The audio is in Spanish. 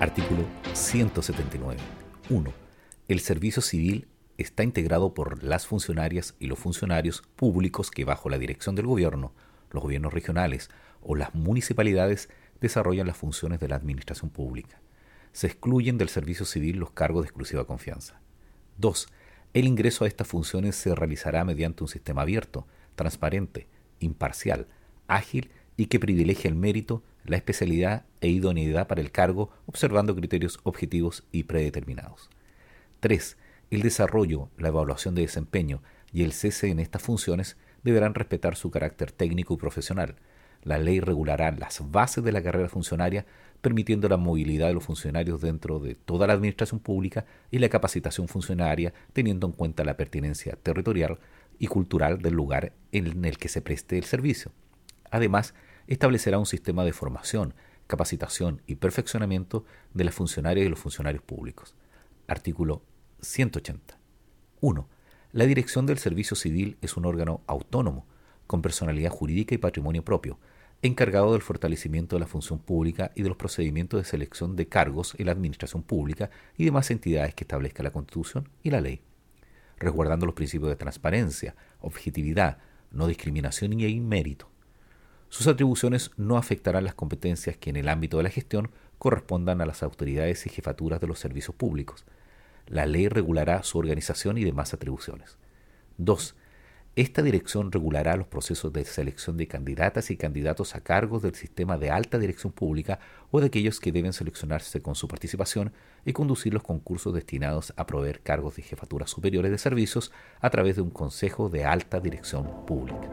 Artículo 179. 1. El servicio civil está integrado por las funcionarias y los funcionarios públicos que bajo la dirección del gobierno, los gobiernos regionales o las municipalidades desarrollan las funciones de la administración pública. Se excluyen del servicio civil los cargos de exclusiva confianza. 2. El ingreso a estas funciones se realizará mediante un sistema abierto, transparente, imparcial, ágil y que privilegie el mérito, la especialidad e idoneidad para el cargo, observando criterios objetivos y predeterminados. 3. El desarrollo, la evaluación de desempeño y el cese en estas funciones deberán respetar su carácter técnico y profesional. La ley regulará las bases de la carrera funcionaria, permitiendo la movilidad de los funcionarios dentro de toda la administración pública y la capacitación funcionaria, teniendo en cuenta la pertinencia territorial y cultural del lugar en el que se preste el servicio. Además, establecerá un sistema de formación, capacitación y perfeccionamiento de las funcionarias y los funcionarios públicos. Artículo 180. 1. La Dirección del Servicio Civil es un órgano autónomo, con personalidad jurídica y patrimonio propio, encargado del fortalecimiento de la función pública y de los procedimientos de selección de cargos en la administración pública y demás entidades que establezca la Constitución y la ley, resguardando los principios de transparencia, objetividad, no discriminación y mérito. Sus atribuciones no afectarán las competencias que en el ámbito de la gestión correspondan a las autoridades y jefaturas de los servicios públicos. La ley regulará su organización y demás atribuciones. 2. Esta dirección regulará los procesos de selección de candidatas y candidatos a cargos del sistema de alta dirección pública o de aquellos que deben seleccionarse con su participación y conducir los concursos destinados a proveer cargos de jefaturas superiores de servicios a través de un Consejo de Alta Dirección Pública.